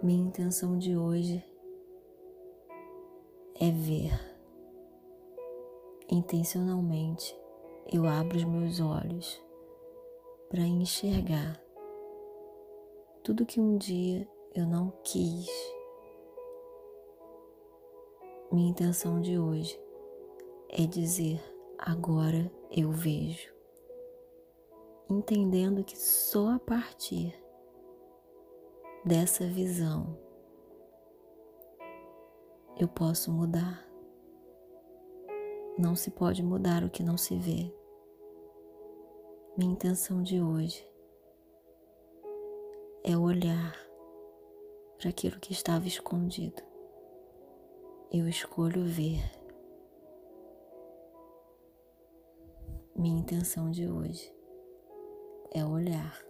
Minha intenção de hoje é ver. Intencionalmente, eu abro os meus olhos para enxergar tudo que um dia eu não quis. Minha intenção de hoje é dizer: agora eu vejo, entendendo que só a partir dessa visão eu posso mudar. Não se pode mudar o que não se vê. Minha intenção de hoje é olhar para aquilo que estava escondido. Eu escolho ver. Minha intenção de hoje é olhar